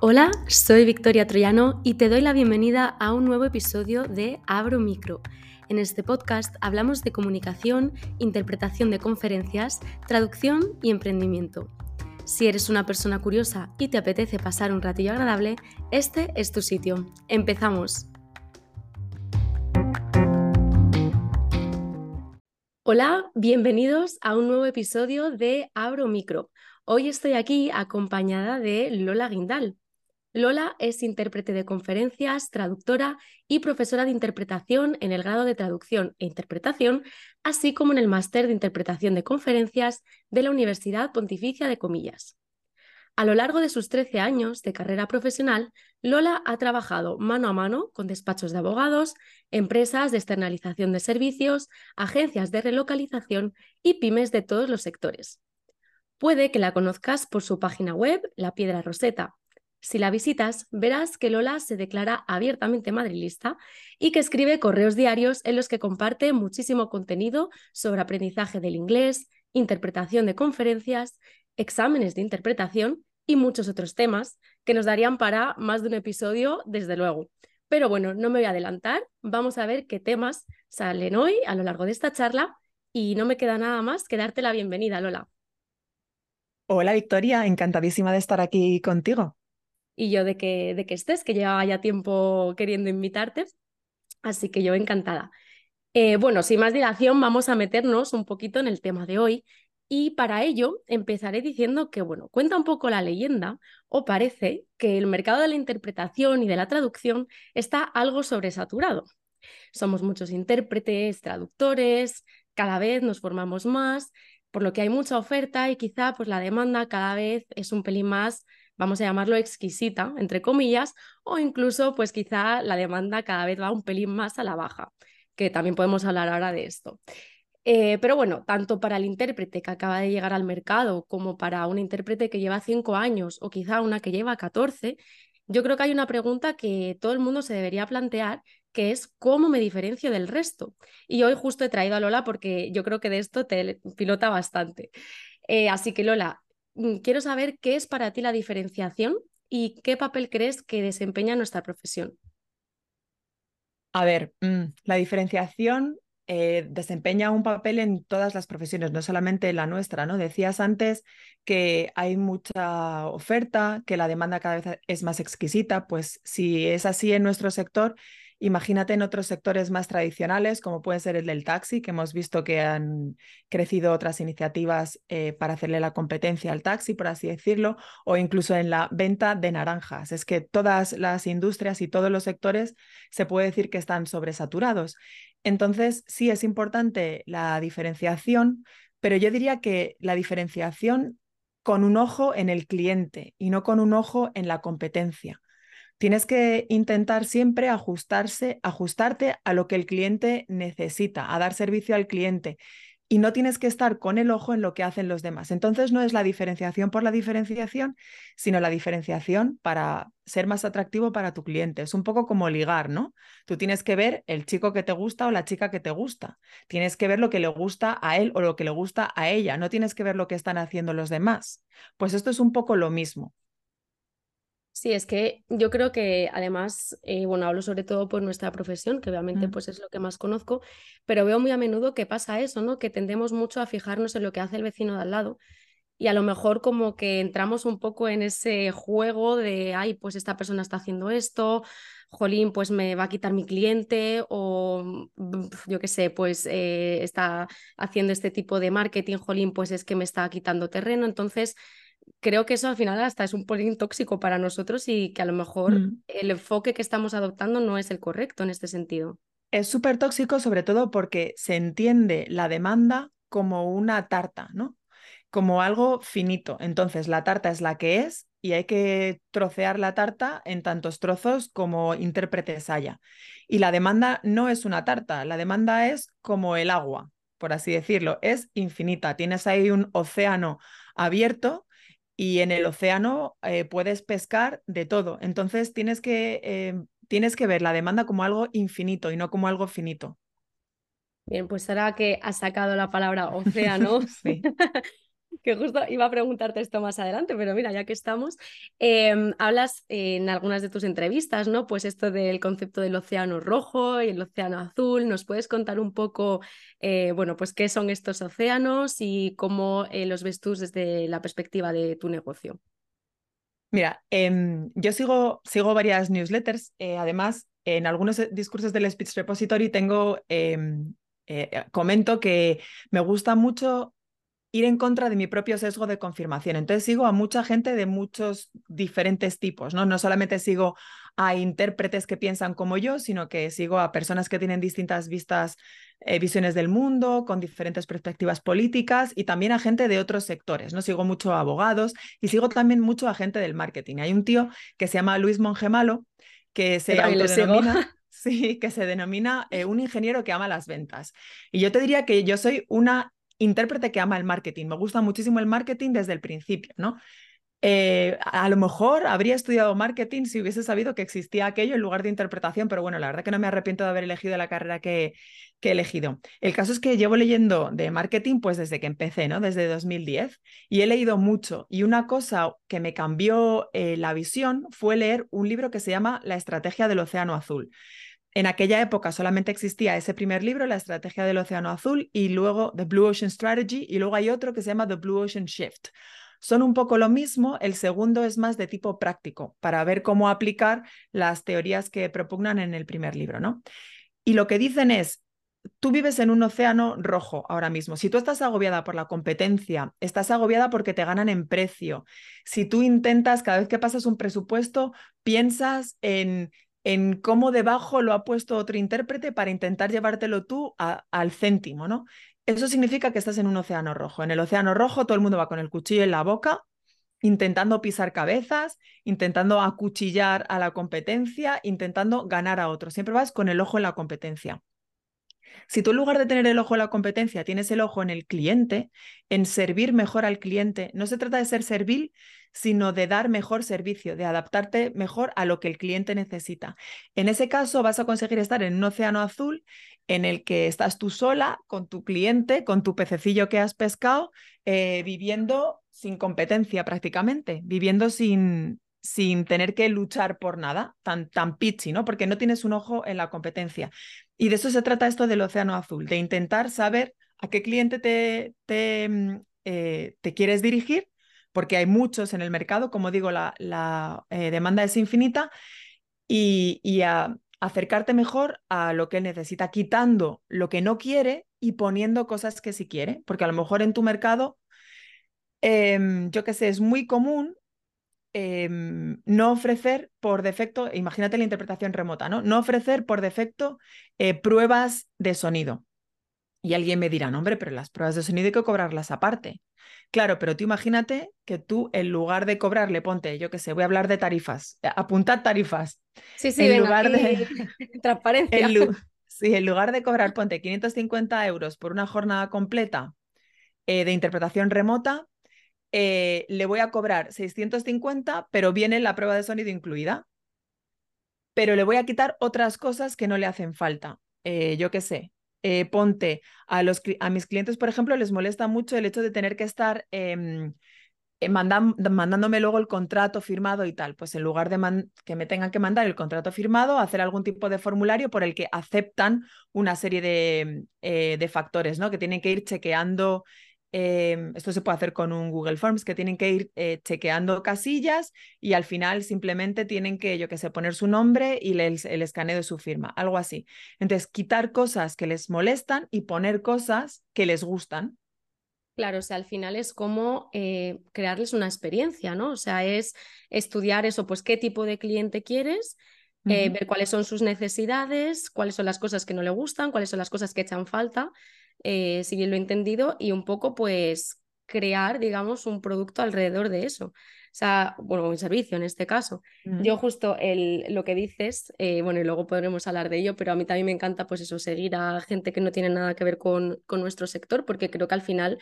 Hola, soy Victoria Troyano y te doy la bienvenida a un nuevo episodio de Abro Micro. En este podcast hablamos de comunicación, interpretación de conferencias, traducción y emprendimiento. Si eres una persona curiosa y te apetece pasar un ratillo agradable, este es tu sitio. Empezamos. Hola, bienvenidos a un nuevo episodio de Abro Micro. Hoy estoy aquí acompañada de Lola Guindal. Lola es intérprete de conferencias, traductora y profesora de interpretación en el grado de traducción e interpretación, así como en el máster de interpretación de conferencias de la Universidad Pontificia de Comillas. A lo largo de sus 13 años de carrera profesional, Lola ha trabajado mano a mano con despachos de abogados, empresas de externalización de servicios, agencias de relocalización y pymes de todos los sectores. Puede que la conozcas por su página web, La Piedra Roseta, si la visitas, verás que Lola se declara abiertamente madrilista y que escribe correos diarios en los que comparte muchísimo contenido sobre aprendizaje del inglés, interpretación de conferencias, exámenes de interpretación y muchos otros temas que nos darían para más de un episodio, desde luego. Pero bueno, no me voy a adelantar, vamos a ver qué temas salen hoy a lo largo de esta charla y no me queda nada más que darte la bienvenida, Lola. Hola Victoria, encantadísima de estar aquí contigo y yo de que, de que estés, que llevaba ya tiempo queriendo invitarte, así que yo encantada. Eh, bueno, sin más dilación, vamos a meternos un poquito en el tema de hoy y para ello empezaré diciendo que, bueno, cuenta un poco la leyenda o parece que el mercado de la interpretación y de la traducción está algo sobresaturado. Somos muchos intérpretes, traductores, cada vez nos formamos más, por lo que hay mucha oferta y quizá pues la demanda cada vez es un pelín más vamos a llamarlo exquisita, entre comillas, o incluso pues quizá la demanda cada vez va un pelín más a la baja, que también podemos hablar ahora de esto. Eh, pero bueno, tanto para el intérprete que acaba de llegar al mercado como para un intérprete que lleva cinco años o quizá una que lleva 14, yo creo que hay una pregunta que todo el mundo se debería plantear, que es cómo me diferencio del resto. Y hoy justo he traído a Lola porque yo creo que de esto te pilota bastante. Eh, así que Lola, quiero saber qué es para ti la diferenciación y qué papel crees que desempeña nuestra profesión. A ver, mm, la diferenciación eh, desempeña un papel en todas las profesiones, no solamente la nuestra, ¿no? Decías antes que hay mucha oferta, que la demanda cada vez es más exquisita, pues si es así en nuestro sector, Imagínate en otros sectores más tradicionales, como puede ser el del taxi, que hemos visto que han crecido otras iniciativas eh, para hacerle la competencia al taxi, por así decirlo, o incluso en la venta de naranjas. Es que todas las industrias y todos los sectores se puede decir que están sobresaturados. Entonces, sí es importante la diferenciación, pero yo diría que la diferenciación con un ojo en el cliente y no con un ojo en la competencia. Tienes que intentar siempre ajustarse, ajustarte a lo que el cliente necesita, a dar servicio al cliente. Y no tienes que estar con el ojo en lo que hacen los demás. Entonces no es la diferenciación por la diferenciación, sino la diferenciación para ser más atractivo para tu cliente. Es un poco como ligar, ¿no? Tú tienes que ver el chico que te gusta o la chica que te gusta. Tienes que ver lo que le gusta a él o lo que le gusta a ella. No tienes que ver lo que están haciendo los demás. Pues esto es un poco lo mismo. Sí, es que yo creo que además, eh, bueno, hablo sobre todo por nuestra profesión, que obviamente mm. pues es lo que más conozco, pero veo muy a menudo que pasa eso, ¿no? Que tendemos mucho a fijarnos en lo que hace el vecino de al lado y a lo mejor como que entramos un poco en ese juego de, ay, pues esta persona está haciendo esto, jolín, pues me va a quitar mi cliente o mm, yo qué sé, pues eh, está haciendo este tipo de marketing, jolín, pues es que me está quitando terreno, entonces creo que eso al final hasta es un polín tóxico para nosotros y que a lo mejor mm. el enfoque que estamos adoptando no es el correcto en este sentido. Es súper tóxico sobre todo porque se entiende la demanda como una tarta, ¿no? Como algo finito. Entonces la tarta es la que es y hay que trocear la tarta en tantos trozos como intérpretes haya. Y la demanda no es una tarta, la demanda es como el agua, por así decirlo, es infinita. Tienes ahí un océano abierto y en el océano eh, puedes pescar de todo. Entonces tienes que, eh, tienes que ver la demanda como algo infinito y no como algo finito. Bien, pues ahora que has sacado la palabra océano, que justo iba a preguntarte esto más adelante, pero mira, ya que estamos, em, hablas en algunas de tus entrevistas, ¿no? Pues esto del concepto del océano rojo y el océano azul. ¿Nos puedes contar un poco, eh, bueno, pues qué son estos océanos y cómo eh, los ves tú desde la perspectiva de tu negocio? Mira, em, yo sigo, sigo varias newsletters. Eh, además, en algunos discursos del Speech Repository tengo, em, comento que me gusta mucho ir en contra de mi propio sesgo de confirmación. Entonces sigo a mucha gente de muchos diferentes tipos, ¿no? No solamente sigo a intérpretes que piensan como yo, sino que sigo a personas que tienen distintas vistas, eh, visiones del mundo, con diferentes perspectivas políticas y también a gente de otros sectores, ¿no? Sigo mucho a abogados y sigo también mucho a gente del marketing. Hay un tío que se llama Luis Mongemalo que se autodenomina... Sí, que se denomina eh, un ingeniero que ama las ventas. Y yo te diría que yo soy una intérprete que ama el marketing. Me gusta muchísimo el marketing desde el principio, ¿no? Eh, a lo mejor habría estudiado marketing si hubiese sabido que existía aquello en lugar de interpretación, pero bueno, la verdad que no me arrepiento de haber elegido la carrera que, he elegido. El caso es que llevo leyendo de marketing pues desde que empecé, ¿no? Desde 2010 y he leído mucho y una cosa que me cambió eh, la visión fue leer un libro que se llama La estrategia del océano azul. En aquella época solamente existía ese primer libro, La Estrategia del Océano Azul, y luego The Blue Ocean Strategy, y luego hay otro que se llama The Blue Ocean Shift. Son un poco lo mismo, el segundo es más de tipo práctico, para ver cómo aplicar las teorías que propugnan en el primer libro, ¿no? Y lo que dicen es, tú vives en un océano rojo ahora mismo. Si tú estás agobiada por la competencia, estás agobiada porque te ganan en precio. Si tú intentas, cada vez que pasas un presupuesto, piensas en en cómo debajo lo ha puesto otro intérprete para intentar llevártelo tú al céntimo, ¿no? Eso significa que estás en un océano rojo. En el océano rojo todo el mundo va con el cuchillo en la boca, intentando pisar cabezas, intentando acuchillar a la competencia, intentando ganar a otros. Siempre vas con el ojo en la competencia. Si tú en lugar de tener el ojo en la competencia, tienes el ojo en el cliente, en servir mejor al cliente, no se trata de ser servil, sino de dar mejor servicio, de adaptarte mejor a lo que el cliente necesita. En ese caso vas a conseguir estar en un océano azul en el que estás tú sola con tu cliente, con tu pececillo que has pescado, eh, viviendo sin competencia prácticamente, viviendo sin, sin tener que luchar por nada, tan, tan pitchy, ¿no? Porque no tienes un ojo en la competencia. Y de eso se trata esto del océano azul, de intentar saber a qué cliente te, te, mm, eh, te quieres dirigir porque hay muchos en el mercado, como digo, la, eh, demanda es infinita, y, a acercarte mejor a lo que necesita, quitando lo que no quiere y poniendo cosas que sí quiere, porque a lo mejor en tu mercado, em, yo qué sé, es muy común em, no ofrecer por defecto, imagínate la interpretación remota, ¿no? No ofrecer por defecto eh, pruebas de sonido. Y alguien me dirá, no, hombre, pero las pruebas de sonido hay que cobrarlas aparte. Claro, pero tú imagínate que tú en lugar de cobrarle, ponte, yo qué sé, voy a hablar de tarifas, eh, apuntad tarifas. Sí, sí, en lugar de transparencia. En, sí, en lugar de cobrar, ponte 550 euros por una jornada completa eh, de interpretación remota, eh, le voy a cobrar 650, pero viene la prueba de sonido incluida. Pero le voy a quitar otras cosas que no le hacen falta. yo qué sé, eh, ponte, a, los, a mis clientes, por ejemplo, les molesta mucho el hecho de tener que estar em, eh, mandándome luego el contrato firmado y tal. Pues en lugar de que me tengan que mandar el contrato firmado, hacer algún tipo de formulario por el que aceptan una serie de, eh, de factores, ¿no? Que tienen que ir chequeando Em, esto se puede hacer con un Google Forms que tienen que ir eh, chequeando casillas y al final simplemente tienen que, yo que sé, poner su nombre y el, el, escaneo de su firma, algo así. Entonces, quitar cosas que les molestan y poner cosas que les gustan. Claro, o sea, al final es como eh, crearles una experiencia, ¿no? O sea, es estudiar eso, pues qué tipo de cliente quieres, eh, ver cuáles son sus necesidades, cuáles son las cosas que no le gustan, cuáles son las cosas que echan falta eh, si bien lo he entendido, y un poco pues crear, digamos, un producto alrededor de eso. O sea, bueno, un servicio en este caso. Yo justo el, lo que dices, eh, bueno, y luego podremos hablar de ello, pero a mí también me encanta pues eso, seguir a gente que no tiene nada que ver con, con nuestro sector, porque creo que al final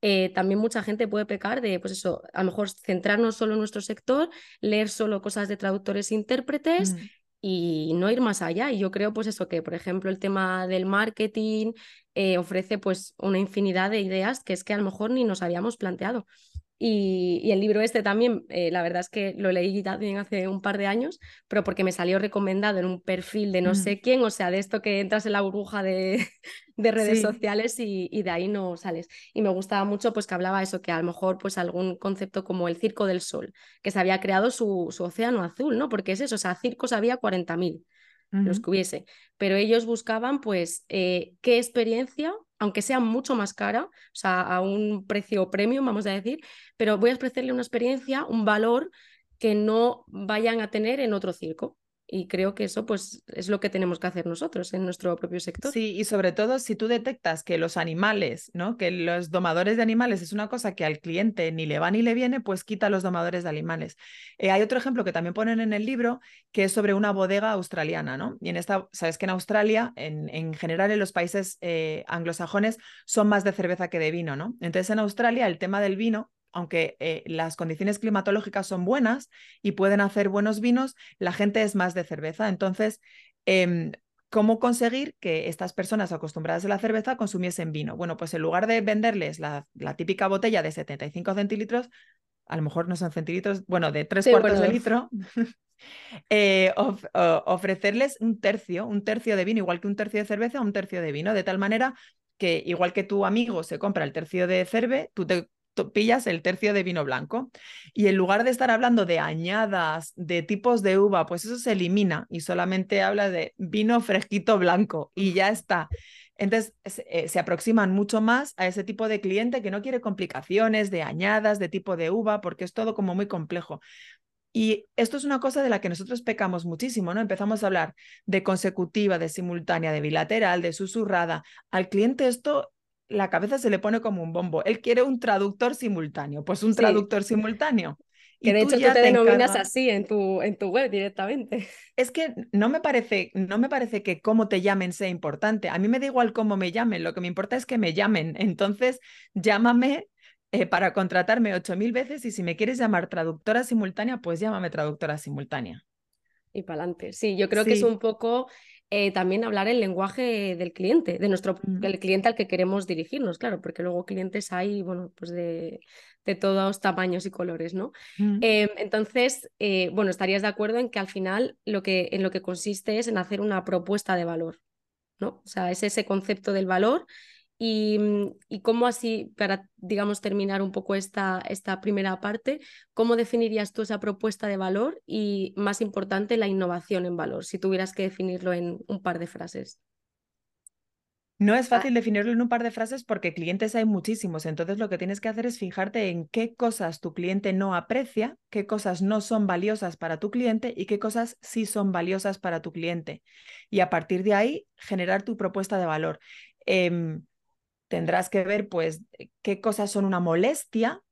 eh, también mucha gente puede pecar de, pues eso, a lo mejor centrarnos solo en nuestro sector, leer solo cosas de traductores e intérpretes, mm y no ir más allá. Y yo creo, pues eso, que por ejemplo el tema del marketing eh, ofrece pues una infinidad de ideas que es que a lo mejor ni nos habíamos planteado. Y, el libro este también, eh, la verdad es que lo leí también hace un par de años, pero porque me salió recomendado en un perfil de no sé quién, o sea, de esto que entras en la burbuja de, de redes sociales y, y, de ahí no sales. Y me gustaba mucho pues que hablaba eso, que a lo mejor pues algún concepto como el Circo del Sol, que se había creado su, su océano azul, ¿no? Porque es eso, o sea, circos había 40.000 los que hubiese, pero ellos buscaban pues eh, qué experiencia aunque sea mucho más cara, o sea, a un precio premium, vamos a decir, pero voy a ofrecerle una experiencia, un valor que no vayan a tener en otro circo. Y creo que eso pues, es lo que tenemos que hacer nosotros en nuestro propio sector. Sí, y sobre todo si tú detectas que los animales, ¿no? que los domadores de animales es una cosa que al cliente ni le va ni le viene, pues quita los domadores de animales. Eh, hay otro ejemplo que también ponen en el libro, que es sobre una bodega australiana. ¿no? Y en esta, sabes que en Australia, en, en general en los países eh, anglosajones, son más de cerveza que de vino. ¿no? Entonces en Australia el tema del vino aunque eh, las condiciones climatológicas son buenas y pueden hacer buenos vinos, la gente es más de cerveza. Entonces, em, ¿cómo conseguir que estas personas acostumbradas a la cerveza consumiesen vino? Bueno, pues en lugar de venderles la, típica botella de 75 centilitros, a lo mejor no son centilitros, bueno, de tres cuartos de litro, eh, ofrecerles un tercio, un tercio de vino, igual que un tercio de cerveza, un tercio de vino, de tal manera que igual que tu amigo se compra el tercio de cerve, tú te pillas el tercio de vino blanco. Y en lugar de estar hablando de añadas, de tipos de uva, pues eso se elimina y solamente habla de vino fresquito blanco y ya está. Entonces eh, se aproximan mucho más a ese tipo de cliente que no quiere complicaciones de añadas, de tipo de uva, porque es todo como muy complejo. Y esto es una cosa de la que nosotros pecamos muchísimo, ¿no? Empezamos a hablar de consecutiva, de simultánea, de bilateral, de susurrada. Al cliente esto la cabeza se le pone como un bombo. Él quiere un traductor simultáneo, pues un traductor simultáneo. Que de hecho tú te, denominas así en tu, en tu web directamente. Es que no me, parece, no me parece que cómo te llamen sea importante. A mí me da igual cómo me llamen, lo que me importa es que me llamen. Entonces, llámame eh, para contratarme ocho mil veces y si me quieres llamar traductora simultánea, pues llámame traductora simultánea. Y para adelante. Sí, yo creo que es un poco eh, también hablar el lenguaje del cliente, de nuestro el cliente al que queremos dirigirnos, claro, porque luego clientes hay, bueno, pues de, de todos tamaños y colores, ¿no? Em, entonces, eh, bueno, estarías de acuerdo en que al final lo que, en lo que consiste es en hacer una propuesta de valor, ¿no? O sea, es ese concepto del valor y, mm, y, cómo así, para, digamos, terminar un poco esta, esta primera parte, ¿cómo definirías tú esa propuesta de valor y, más importante, la innovación en valor, si tuvieras que definirlo en un par de frases? No es ah. fácil definirlo en un par de frases porque clientes hay muchísimos, entonces lo que tienes que hacer es fijarte en qué cosas tu cliente no aprecia, qué cosas no son valiosas para tu cliente y qué cosas sí son valiosas para tu cliente. Y a partir de ahí, generar tu propuesta de valor. Em, tendrás que ver pues qué cosas son una molestia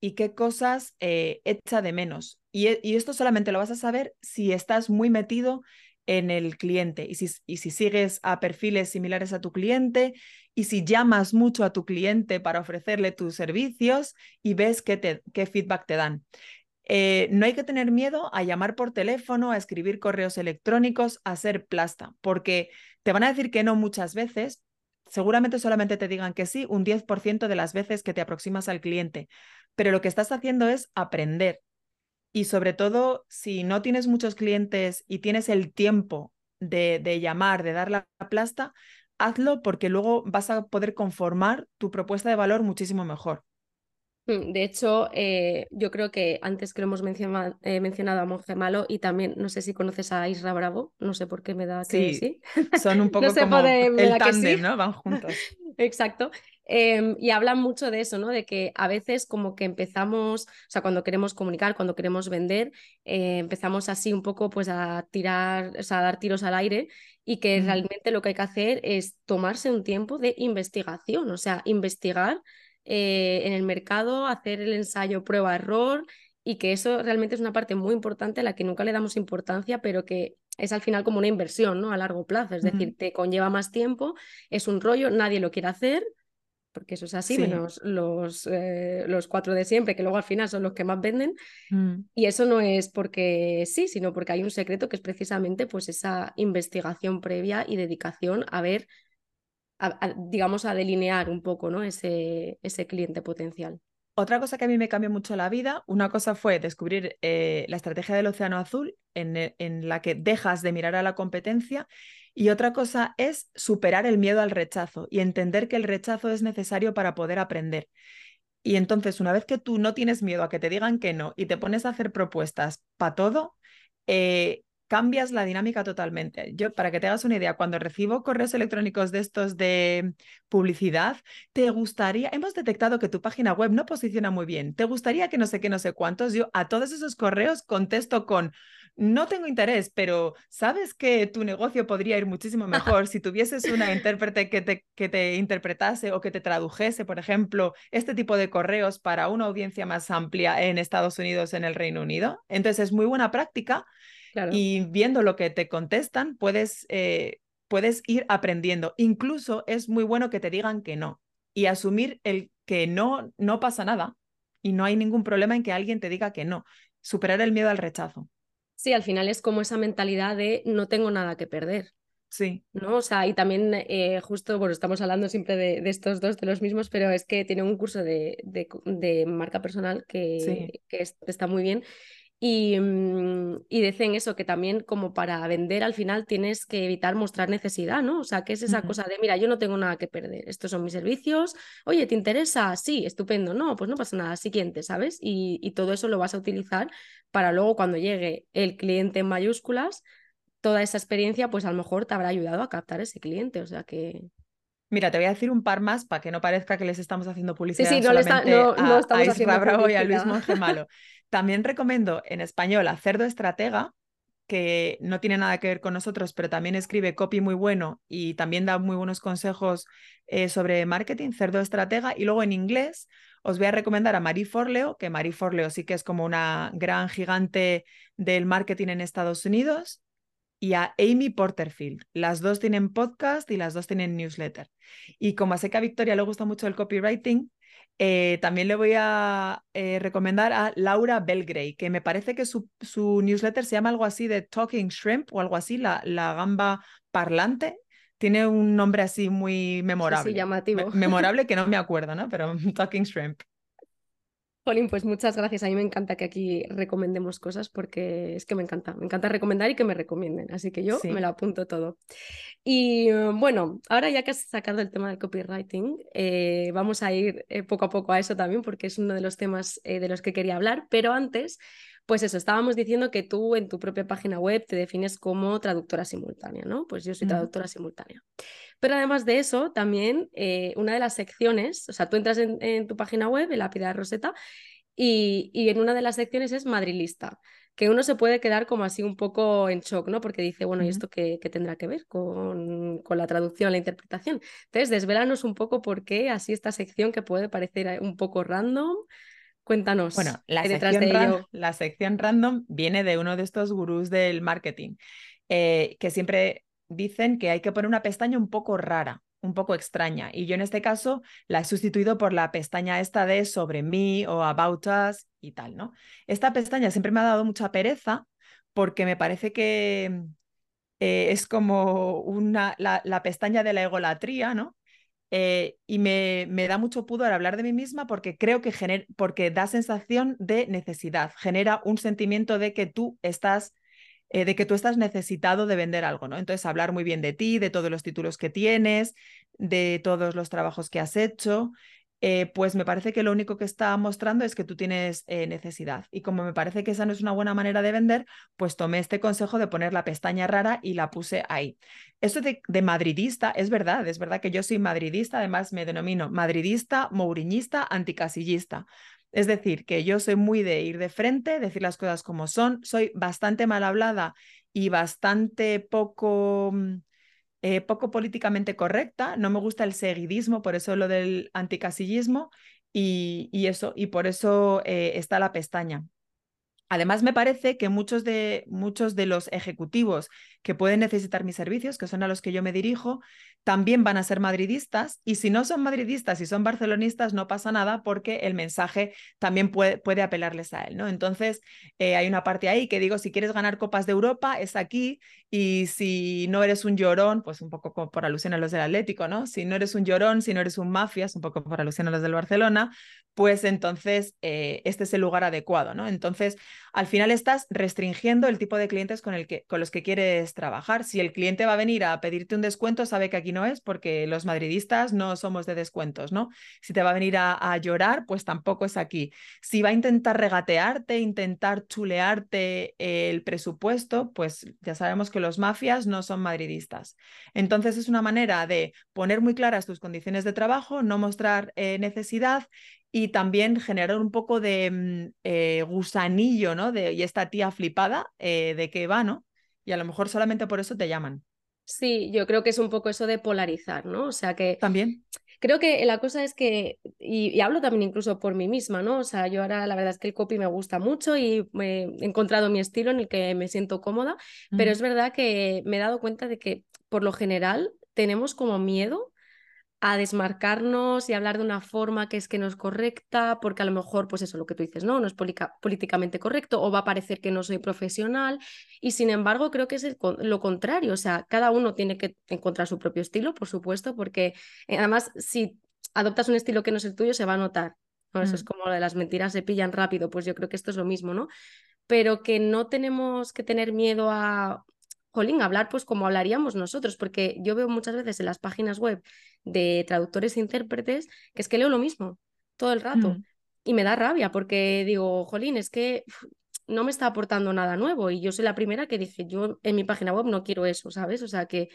y qué cosas eh, echa de menos. E, y, esto solamente lo vas a saber si estás muy metido en el cliente y si, sigues a perfiles similares a tu cliente y si llamas mucho a tu cliente para ofrecerle tus servicios y ves qué feedback te dan. Eh, no hay que tener miedo a llamar por teléfono, a escribir correos electrónicos, a ser plasta, porque te van a decir que no muchas veces, seguramente solamente te digan que sí un 10% de las veces que te aproximas al cliente, pero lo que estás haciendo es aprender. Y sobre todo, si no tienes muchos clientes y tienes el tiempo de, de llamar, de dar la plasta, hazlo porque luego vas a poder conformar tu propuesta de valor muchísimo mejor. Mm, de hecho, eh, yo creo que antes que lo hemos eh, mencionado a Monje Malo y también no sé si conoces a Isra Bravo, no sé por qué me da que sí. Son un poco como el tándem, ¿no? Van juntos. Exacto. Em, y hablan mucho de eso, ¿no? De que a veces como que empezamos, o sea, cuando queremos comunicar, cuando queremos vender, eh, empezamos así un poco pues a tirar, o sea, a dar tiros al aire y que realmente lo que hay que hacer es tomarse un tiempo de investigación, o sea, investigar eh, en el mercado, hacer el ensayo prueba-error y que eso realmente es una parte muy importante a la que nunca le damos importancia, pero que es al final como una inversión ¿no? a largo plazo, es decir, te conlleva más tiempo, es un rollo, nadie lo quiere hacer, porque eso es así, menos los, eh, los cuatro de siempre, que luego al final son los que más venden. Mm. Y eso no es porque sí, sino porque hay un secreto que es precisamente pues esa investigación previa y dedicación a ver, digamos, a delinear un poco ¿no? ese, ese cliente potencial. Otra cosa que a mí me cambió mucho la vida, una cosa fue descubrir eh, la estrategia del Océano Azul en, en, la que dejas de mirar a la competencia y otra cosa es superar el miedo al rechazo y entender que el rechazo es necesario para poder aprender. Y entonces, una vez que tú no tienes miedo a que te digan que no y te pones a hacer propuestas para todo, eh, cambias la dinámica totalmente. Yo, para que te hagas una idea, cuando recibo correos electrónicos de estos de publicidad, ¿te gustaría? Hemos detectado que tu página web no posiciona muy bien. ¿Te gustaría que no sé qué, no sé cuántos? Yo a todos esos correos contesto con, no tengo interés, pero sabes que tu negocio podría ir muchísimo mejor si tuvieses una intérprete que te, que te interpretase o que te tradujese, por ejemplo, este tipo de correos para una audiencia más amplia en Estados Unidos, en el Reino Unido. Entonces es muy buena práctica y viendo lo que te contestan, puedes, eh, puedes ir aprendiendo. Incluso es muy bueno que te digan que no y asumir el que no, no pasa nada y no hay ningún problema en que alguien te diga que no. Superar el miedo al rechazo. Sí, al final es como esa mentalidad de no tengo nada que perder. Sí. ¿no? O sea, y también eh, justo, bueno, estamos hablando siempre de, estos dos, de los mismos, pero es que tiene un curso de, de, marca personal que, que, está muy bien y, mm, y, dicen eso, que también como para vender al final tienes que evitar mostrar necesidad, ¿no? O sea, que es esa cosa de, mira, yo no tengo nada que perder, estos son mis servicios, oye, ¿te interesa? Sí, estupendo, no, pues no pasa nada, siguiente, ¿sabes? Y, y todo eso lo vas a utilizar para luego cuando llegue el cliente en mayúsculas, toda esa experiencia, pues a lo mejor te habrá ayudado a captar ese cliente, o sea que... Mira, te voy a decir un par más para que no parezca que les estamos haciendo publicidad sí, sí, no solamente no, no estamos a Bravo y a Luis Monge Malo. También recomiendo en español a Cerdo Estratega, que no tiene nada que ver con nosotros, pero también escribe copy muy bueno y también da muy buenos consejos eh, sobre marketing, Cerdo Estratega. Y luego en inglés os voy a recomendar a Marie Forleo, que Marie Forleo sí que es como una gran gigante del marketing en Estados Unidos, y a Amy Porterfield. Las dos tienen podcast y las dos tienen newsletter. Y como sé que a Victoria le gusta mucho el copywriting, eh, también le voy a eh, recomendar a Laura Belgray, que me parece que su, newsletter se llama algo así de Talking Shrimp o algo así, la, la gamba parlante. Tiene un nombre así muy memorable. Sí, llamativo. memorable que no me acuerdo, ¿no? Pero Talking Shrimp. Jolín, pues muchas gracias. A mí me encanta que aquí recomendemos cosas porque es que me encanta. Me encanta recomendar y que me recomienden. Así que yo me lo apunto todo. Y eh, bueno, ahora ya que has sacado el tema del copywriting, eh, vamos a ir eh, poco a poco a eso también porque es uno de los temas de los que quería hablar. Pero antes, pues eso, estábamos diciendo que tú en tu propia página web te defines como traductora simultánea, ¿no? Pues yo soy traductora simultánea. Pero además de eso, también eh, una de las secciones, o sea, tú entras en, tu página web, en la Piedad Roseta, y, en una de las secciones es madrilista, que uno se puede quedar como así un poco en shock, ¿no? Porque dice, bueno, ¿y esto qué, tendrá que ver con, con, la traducción, la interpretación? Entonces, desvelanos un poco por qué así esta sección que puede parecer un poco random. Cuéntanos. Bueno, la, sección, la sección random viene de uno de estos gurús del marketing, eh, que siempre dicen que hay que poner una pestaña un poco rara, un poco extraña. Y yo en este caso la he sustituido por la pestaña esta de sobre mí o about us y tal, ¿no? Esta pestaña siempre me ha dado mucha pereza porque me parece que eh, es como una, la, pestaña de la egolatría, ¿no? Eh, y me, me, da mucho pudor hablar de mí misma porque creo que porque da sensación de necesidad, genera un sentimiento de que tú estás eh, de que tú estás necesitado de vender algo, ¿no? Entonces, hablar muy bien de ti, de todos los títulos que tienes, de todos los trabajos que has hecho, eh, pues me parece que lo único que está mostrando es que tú tienes eh, necesidad. Y como me parece que esa no es una buena manera de vender, pues tomé este consejo de poner la pestaña rara y la puse ahí. Eso de, madridista es verdad, es verdad que yo soy madridista, además me denomino madridista, mouriñista, anticasillista. Es decir, que yo soy muy de ir de frente, decir las cosas como son, soy bastante mal hablada y bastante poco, mm, eh, poco políticamente correcta, no me gusta el seguidismo, por eso lo del anticasillismo y, y eso, y por eso eh, está la pestaña. Además, me parece que muchos de, muchos de los ejecutivos que pueden necesitar mis servicios, que son a los que yo me dirijo, también van a ser madridistas y si no son madridistas y son barcelonistas, no pasa nada porque el mensaje también puede, puede apelarles a él. ¿no? Entonces, eh, hay una parte ahí que digo, si quieres ganar copas de Europa, es aquí y si no eres un llorón, pues un poco por alusión a los del Atlético, ¿no? Si no eres un llorón, si no eres un mafias, un poco por alusión a los del Barcelona, pues entonces eh, este es el lugar adecuado, ¿no? Entonces, al final estás restringiendo el tipo de clientes con, el que, con los que quieres trabajar. Si el cliente va a venir a pedirte un descuento, sabe que aquí no es porque los madridistas no somos de descuentos, ¿no? Si te va a venir a, llorar, pues tampoco es aquí. Si va a intentar regatearte, intentar chulearte el presupuesto, pues ya sabemos que los mafias no son madridistas. Entonces es una manera de poner muy claras tus condiciones de trabajo, no mostrar eh, necesidad y también generar un poco de mm, eh, gusanillo, ¿no? De, y esta tía flipada eh, de que va, ¿no? Y a lo mejor solamente por eso te llaman. Sí, yo creo que es un poco eso de polarizar, ¿no? O sea que... También. Creo que la cosa es que, y, hablo también incluso por mí misma, ¿no? O sea, yo ahora la verdad es que el copy me gusta mucho y he encontrado mi estilo en el que me siento cómoda, pero es verdad que me he dado cuenta de que por lo general tenemos como miedo a desmarcarnos y hablar de una forma que es que no es correcta, porque a lo mejor, pues eso, lo que tú dices, no, no es políticamente correcto o va a parecer que no soy profesional. Y sin embargo, creo que es lo contrario, o sea, cada uno tiene que encontrar su propio estilo, por supuesto, porque eh, además, si adoptas un estilo que no es el tuyo, se va a notar. ¿no? Eso es mm. como de las mentiras se pillan rápido, pues yo creo que esto es lo mismo, ¿no? Pero que no tenemos que tener miedo a jolín, hablar pues como hablaríamos nosotros, porque yo veo muchas veces en las páginas web de traductores e intérpretes que es que leo lo mismo todo el rato mm. y me da rabia porque digo, jolín, es que no me está aportando nada nuevo y yo soy la primera que dije, yo en mi página web no quiero eso, ¿sabes? O sea que,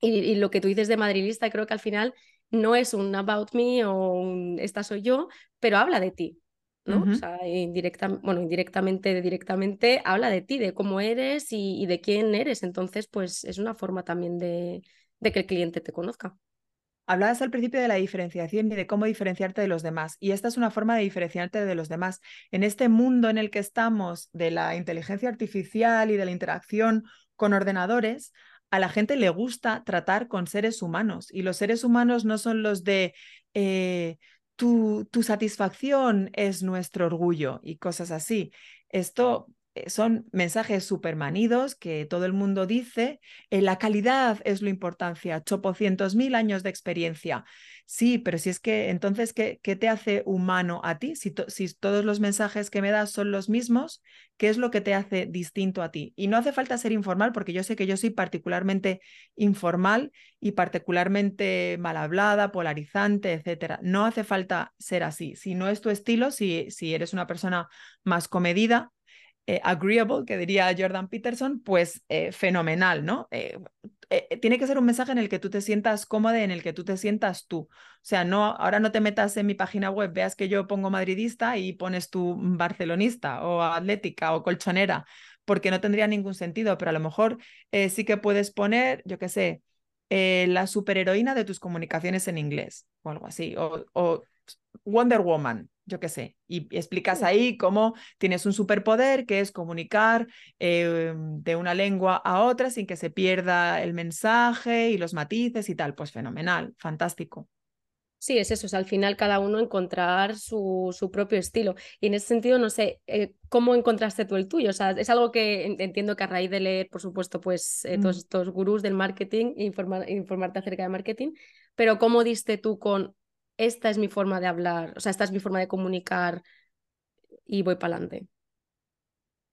y, lo que tú dices de madridista, creo que al final no es un about me o un esta soy yo, pero habla de ti, ¿no? O sea, indirecta, bueno, indirectamente, directamente habla de ti, de cómo eres y, de quién eres. Entonces, pues es una forma también de, de, que el cliente te conozca. Hablabas al principio de la diferenciación y de cómo diferenciarte de los demás. Y esta es una forma de diferenciarte de los demás. En este mundo en el que estamos de la inteligencia artificial y de la interacción con ordenadores, a la gente le gusta tratar con seres humanos. Y los seres humanos no son los de... Eh, tu, satisfacción es nuestro orgullo y cosas así. Esto son mensajes supermanidos que todo el mundo dice, eh, la calidad es lo importancia, chopocientos mil años de experiencia. Sí, pero si es que entonces, ¿qué, qué te hace humano a ti? Si, si, todos los mensajes que me das son los mismos, ¿qué es lo que te hace distinto a ti? Y no hace falta ser informal, porque yo sé que yo soy particularmente informal y particularmente mal hablada, polarizante, etcétera. No hace falta ser así. Si no es tu estilo, si, si eres una persona más comedida, eh, que diría Jordan Peterson, pues eh, fenomenal, ¿no? Eh, tiene que ser un mensaje en el que tú te sientas cómoda, en el que tú te sientas tú. O sea, no, ahora no te metas en mi página web, veas que yo pongo madridista y pones tú barcelonista o atlética o colchonera, porque no tendría ningún sentido, pero a lo mejor sí que puedes poner, yo qué sé, la superheroína de tus comunicaciones en inglés o algo así, o Wonder Woman, yo qué sé, y explicas ahí cómo tienes un superpoder que es comunicar eh, de una lengua a otra sin que se pierda el mensaje y los matices y tal. Pues fenomenal, fantástico. Sí, es eso, al final cada uno encontrar su, su, propio estilo. Y en ese sentido, no sé, eh, ¿cómo encontraste tú el tuyo? O sea, es algo que entiendo que a raíz de leer, por supuesto, pues eh, todos mm. estos gurús del marketing, informar, informarte acerca de marketing, pero ¿cómo diste tú con esta es mi forma de hablar, o sea, esta es mi forma de comunicar y voy para adelante.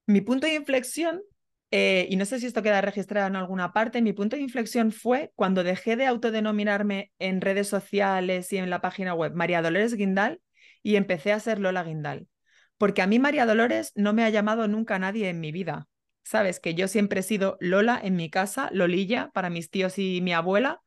Mi punto de inflexión, eh, y no sé si esto queda registrado en alguna parte, mi punto de inflexión fue cuando dejé de autodenominarme en redes sociales y en la página web María Dolores Guindal y empecé a ser Lola Guindal. Porque a mí María Dolores no me ha llamado nunca nadie en mi vida. Sabes que yo siempre he sido Lola en mi casa, Lolilla para mis tíos y mi abuela,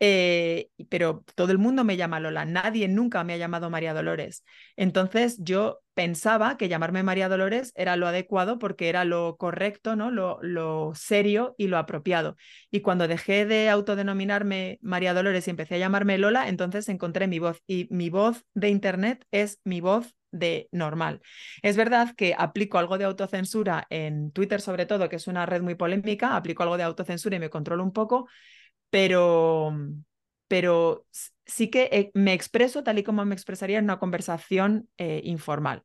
eh, pero todo el mundo me llama Lola, nadie nunca me ha llamado María Dolores. Entonces yo pensaba que llamarme María Dolores era lo adecuado porque era lo correcto, ¿no? Lo, lo serio y lo apropiado. Y cuando dejé de autodenominarme María Dolores y empecé a llamarme Lola, entonces encontré mi voz. Y mi voz de Internet es mi voz de normal. Es verdad que aplico algo de autocensura en Twitter sobre todo, que es una red muy polémica, aplico algo de autocensura y me controlo un poco, pero, pero sí que eh, me expreso tal y como me expresaría en una conversación eh, informal.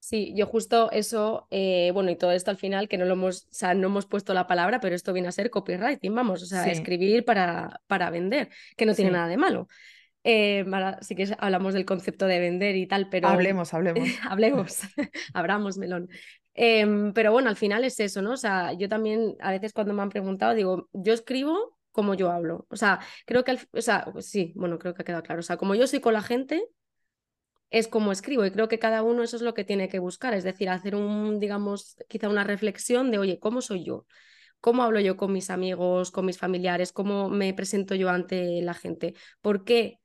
Sí, yo justo eso, eh, bueno, y todo esto al final, que no lo hemos, o sea, no hemos puesto la palabra, pero esto viene a ser copywriting, vamos, o sea, escribir para, para vender, que no tiene nada de malo. Eh, sí que hablamos del concepto de vender y tal, pero... Hablemos, hablemos. hablemos, abramos melón. Em, pero bueno, al final es eso, ¿no? O sea, yo también a veces cuando me han preguntado digo, yo escribo como yo hablo. O sea, creo que, o sea, sí, bueno, creo que ha quedado claro. O sea, como yo soy con la gente, es como escribo y creo que cada uno eso es lo que tiene que buscar, es decir, hacer un, digamos, quizá una reflexión de, oye, ¿cómo soy yo? ¿Cómo hablo yo con mis amigos, con mis familiares? ¿Cómo me presento yo ante la gente? ¿Por qué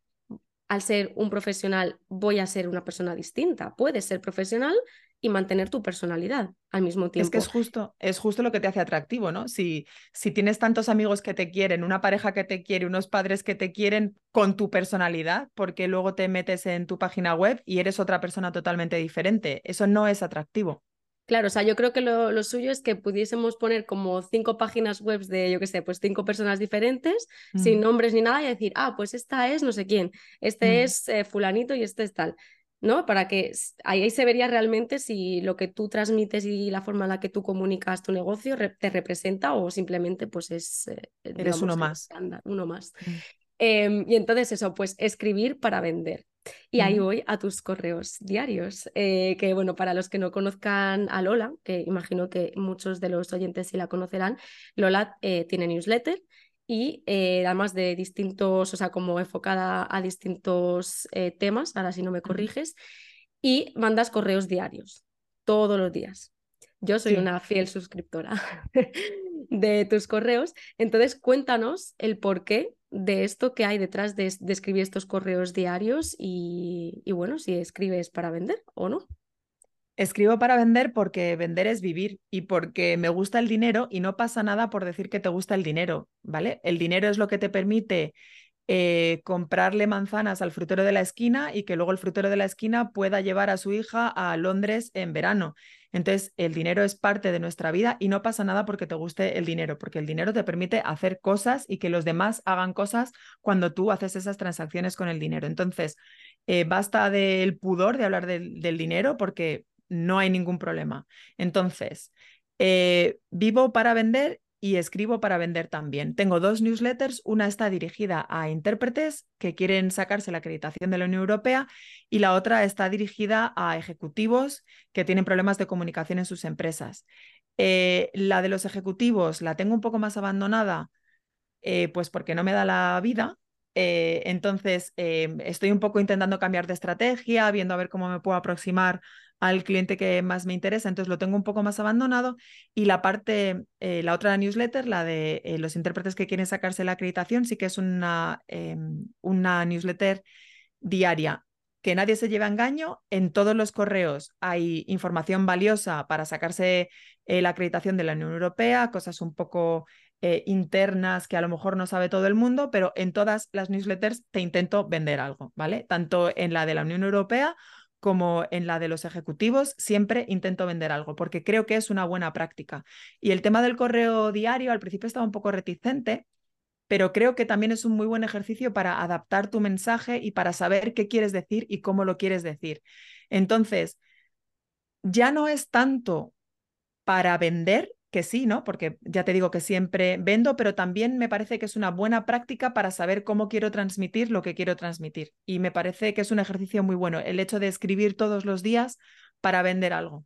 al ser un profesional voy a ser una persona distinta? Puedes ser profesional y mantener tu personalidad al mismo tiempo. Es que es justo, es justo lo que te hace atractivo, ¿no? Si, si tienes tantos amigos que te quieren, una pareja que te quiere, unos padres que te quieren con tu personalidad, porque luego te metes en tu página web y eres otra persona totalmente diferente. Eso no es atractivo. Claro, o sea, yo creo que lo, suyo es que pudiésemos poner como cinco páginas web de, yo qué sé, pues cinco personas diferentes, sin mm. nombres ni nada, y decir, ah, pues esta es no sé quién, este mm. es eh, fulanito y este es tal. ¿No? Para que ahí se vería realmente si lo que tú transmites y la forma en la que tú comunicas tu negocio te representa o simplemente pues es... Eh, Eres uno más. uno más. Mm. Em, y entonces eso, pues escribir para vender. Y ahí voy a tus correos diarios, eh, que bueno, para los que no conozcan a Lola, que imagino que muchos de los oyentes sí la conocerán, Lola eh, tiene newsletter y eh, además de distintos, o sea, como enfocada a distintos eh, temas, ahora si no me corriges, y mandas correos diarios, todos los días. Yo soy una fiel suscriptora de tus correos, entonces cuéntanos el porqué de esto que hay detrás de, escribir estos correos diarios y, y bueno, si escribes para vender o no. Escribo para vender porque vender es vivir y porque me gusta el dinero y no pasa nada por decir que te gusta el dinero, ¿vale? El dinero es lo que te permite eh, comprarle manzanas al frutero de la esquina y que luego el frutero de la esquina pueda llevar a su hija a Londres en verano. Entonces, el dinero es parte de nuestra vida y no pasa nada porque te guste el dinero, porque el dinero te permite hacer cosas y que los demás hagan cosas cuando tú haces esas transacciones con el dinero. Entonces, eh, basta del pudor de hablar del dinero porque no hay ningún problema. Entonces, eh, vivo para vender y escribo para vender también. Tengo dos newsletters, una está dirigida a intérpretes que quieren sacarse la acreditación de la Unión Europea y la otra está dirigida a ejecutivos que tienen problemas de comunicación en sus empresas. Eh, la de los ejecutivos la tengo un poco más abandonada, eh, pues porque no me da la vida, entonces, estoy un poco intentando cambiar de estrategia, viendo a ver cómo me puedo aproximar al cliente que más me interesa, entonces lo tengo un poco más abandonado. Y la parte, eh, la otra newsletter, la de eh, los intérpretes que quieren sacarse la acreditación, sí que es una, em, una newsletter diaria. Que nadie se lleve a engaño, en todos los correos hay información valiosa para sacarse eh, la acreditación de la Unión Europea, cosas un poco internas que a lo mejor no sabe todo el mundo, pero en todas las newsletters te intento vender algo, ¿vale? Tanto en la de la Unión Europea como en la de los ejecutivos, siempre intento vender algo porque creo que es una buena práctica. Y el tema del correo diario, al principio estaba un poco reticente, pero creo que también es un muy buen ejercicio para adaptar tu mensaje y para saber qué quieres decir y cómo lo quieres decir. Entonces, ya no es tanto para vender, que sí, ¿no? Porque ya te digo que siempre vendo, pero también me parece que es una buena práctica para saber cómo quiero transmitir lo que quiero transmitir. Y me parece que es un ejercicio muy bueno el hecho de escribir todos los días para vender algo.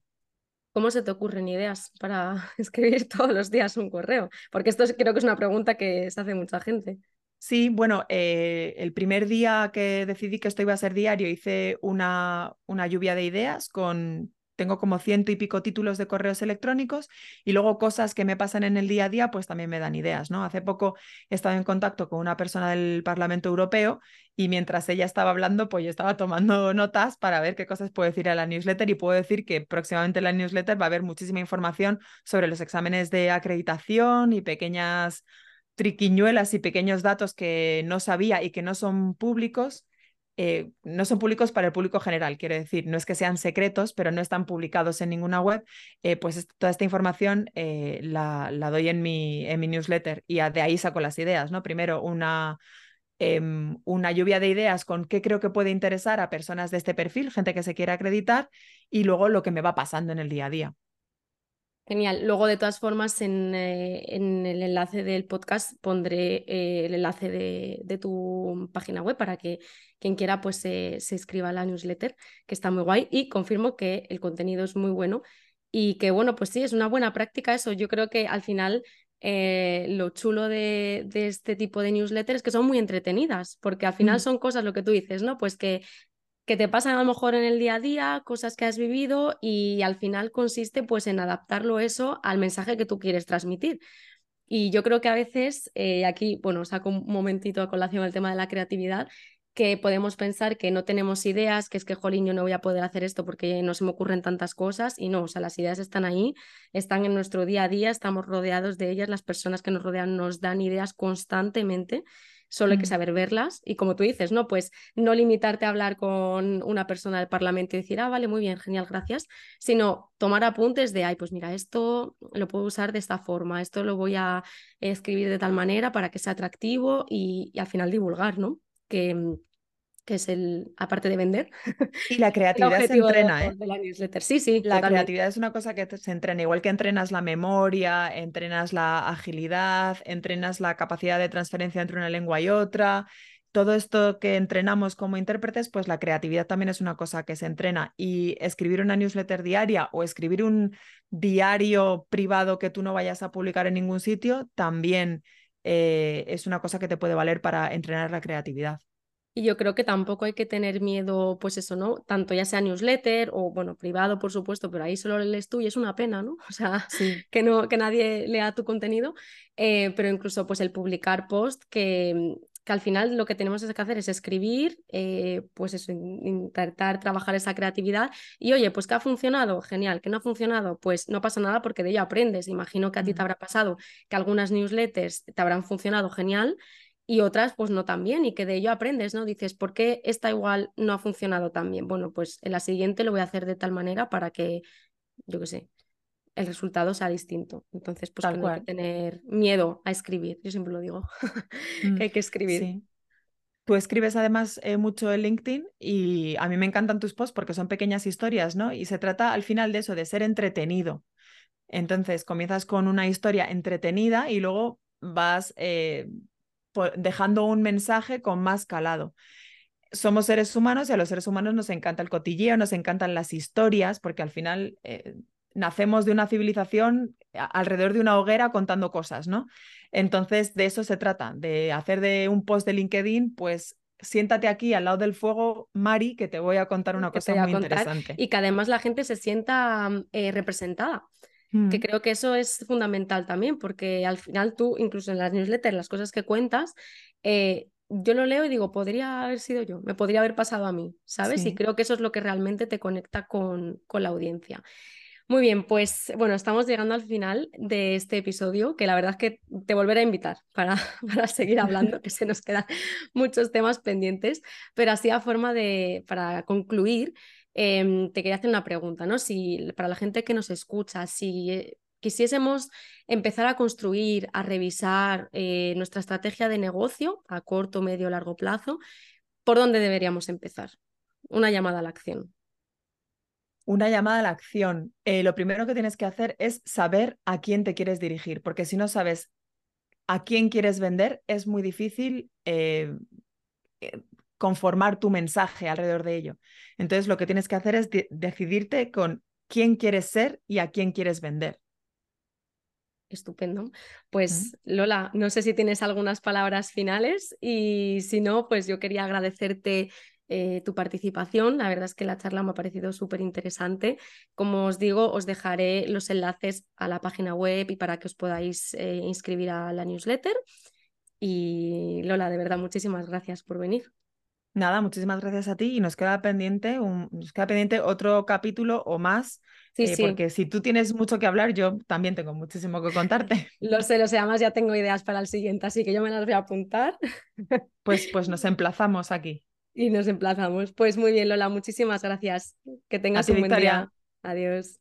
¿Cómo se te ocurren ideas para escribir todos los días un correo? Porque esto creo que es una pregunta que se hace mucha gente. Sí, bueno, eh, el primer día que decidí que esto iba a ser diario hice una, una lluvia de ideas con tengo como ciento y pico títulos de correos electrónicos y luego cosas que me pasan en el día a día, pues también me dan ideas, ¿no? Hace poco he estado en contacto con una persona del Parlamento Europeo y mientras ella estaba hablando, pues yo estaba tomando notas para ver qué cosas puedo decir a la newsletter y puedo decir que próximamente en la newsletter va a haber muchísima información sobre los exámenes de acreditación y pequeñas triquiñuelas y pequeños datos que no sabía y que no son públicos eh, no son públicos para el público general, quiero decir, no es que sean secretos, pero no están publicados en ninguna web, eh, pues toda esta información eh, la, doy en mi, en mi newsletter y de ahí saco las ideas, ¿no? Primero una, em, una lluvia de ideas con qué creo que puede interesar a personas de este perfil, gente que se quiera acreditar, y luego lo que me va pasando en el día a día. Genial. Luego, de todas formas, en, eh, el enlace del podcast pondré eh, el enlace de, tu página web para que quien quiera pues se inscriba a la newsletter, que está muy guay. Y confirmo que el contenido es muy bueno y que, bueno, pues sí, es una buena práctica eso. Yo creo que al final eh, lo chulo de, de, este tipo de newsletters es que son muy entretenidas, porque al final mm. son cosas, lo que tú dices, ¿no? Pues que que te pasan a lo mejor en el día a día, cosas que has vivido y al final consiste pues en adaptarlo eso al mensaje que tú quieres transmitir. Y yo creo que a veces, eh, aquí, bueno, saco un momentito a colación el tema de la creatividad, que podemos pensar que no tenemos ideas, que es que, jolín, yo no voy a poder hacer esto porque no se me ocurren tantas cosas y no, o sea, las ideas están ahí, están en nuestro día a día, estamos rodeados de ellas, las personas que nos rodean nos dan ideas constantemente solo hay que mm. saber verlas y como tú dices, ¿no? Pues no limitarte a hablar con una persona del Parlamento y decir, ah, vale, muy bien, genial, gracias, sino tomar apuntes de, ay, pues mira, esto lo puedo usar de esta forma, esto lo voy a escribir de tal manera para que sea atractivo y, y al final divulgar, ¿no? Que, mm, que es el, aparte de vender. Y la creatividad se entrena, ¿eh? De la newsletter. Sí, sí. La creatividad es una cosa que se entrena, igual que entrenas la memoria, entrenas la agilidad, entrenas la capacidad de transferencia entre una lengua y otra. Todo esto que entrenamos como intérpretes, pues la creatividad también es una cosa que se entrena. Y escribir una newsletter diaria o escribir un diario privado que tú no vayas a publicar en ningún sitio, también eh, es una cosa que te puede valer para entrenar la creatividad. Y yo creo que tampoco hay que tener miedo, pues eso, ¿no? Tanto ya sea newsletter o, bueno, privado, por supuesto, pero ahí solo lees tú y es una pena, ¿no? O sea, que, no, que nadie lea tu contenido, eh, pero incluso pues el publicar post que, que al final lo que tenemos que hacer es escribir, eh, pues eso, intentar trabajar esa creatividad y oye, pues que ha funcionado, genial, que no ha funcionado, pues no pasa nada porque de ello aprendes. Imagino que a ti te habrá pasado que algunas newsletters te habrán funcionado genial y otras pues no tan bien y que de ello aprendes, ¿no? Dices, ¿por qué esta igual no ha funcionado tan bien? Bueno, pues en la siguiente lo voy a hacer de tal manera para que, yo qué sé, el resultado sea distinto. Entonces, pues no hay que tener miedo a escribir, yo siempre lo digo, que mm, hay que escribir. Sí. Tú escribes además eh, mucho en LinkedIn y a mí me encantan tus posts porque son pequeñas historias, ¿no? Y se trata al final de eso, de ser entretenido. Entonces comienzas con una historia entretenida y luego vas eh, dejando un mensaje con más calado. Somos seres humanos y a los seres humanos nos encanta el cotilleo, nos encantan las historias, porque al final eh, nacemos de una civilización alrededor de una hoguera contando cosas, ¿no? Entonces, de eso se trata, de hacer de un post de LinkedIn, pues siéntate aquí al lado del fuego, Mari, que te voy a contar una cosa muy interesante. Y que además la gente se sienta eh, representada. Que mm. creo que eso es fundamental también, porque al final tú, incluso en las newsletters, las cosas que cuentas, eh, yo lo leo y digo, podría haber sido yo, me podría haber pasado a mí, ¿sabes? Y creo que eso es lo que realmente te conecta con, con la audiencia. Muy bien, pues bueno, estamos llegando al final de este episodio, que la verdad es que te volveré a invitar para, para seguir hablando, que se nos quedan muchos temas pendientes, pero así a forma de, para concluir, Em, te quería hacer una pregunta, ¿no? Si para la gente que nos escucha, si eh, quisiésemos empezar a construir, a revisar eh, nuestra estrategia de negocio a corto, medio, largo plazo, ¿por dónde deberíamos empezar? Una llamada a la acción. Una llamada a la acción. Eh, lo primero que tienes que hacer es saber a quién te quieres dirigir, porque si no sabes a quién quieres vender, es muy difícil conformar tu mensaje alrededor de ello. Entonces, lo que tienes que hacer es decidirte con quién quieres ser y a quién quieres vender. Estupendo. Pues Lola, no sé si tienes algunas palabras finales y si no, pues yo quería agradecerte eh, tu participación. La verdad es que la charla me ha parecido súper interesante. Como os digo, os dejaré los enlaces a la página web y para que os podáis eh, inscribir a la newsletter. Y Lola, de verdad, muchísimas gracias por venir. Nada, muchísimas gracias a ti y nos queda pendiente, un, nos queda pendiente otro capítulo o más, eh, porque si tú tienes mucho que hablar, yo también tengo muchísimo que contarte. Lo sé, lo sé, además ya tengo ideas para el siguiente, así que yo me las voy a apuntar. Pues, pues nos emplazamos aquí. Y nos emplazamos. Pues muy bien, Lola, muchísimas gracias. Que tengas ti, un buen Victoria. día. Adiós.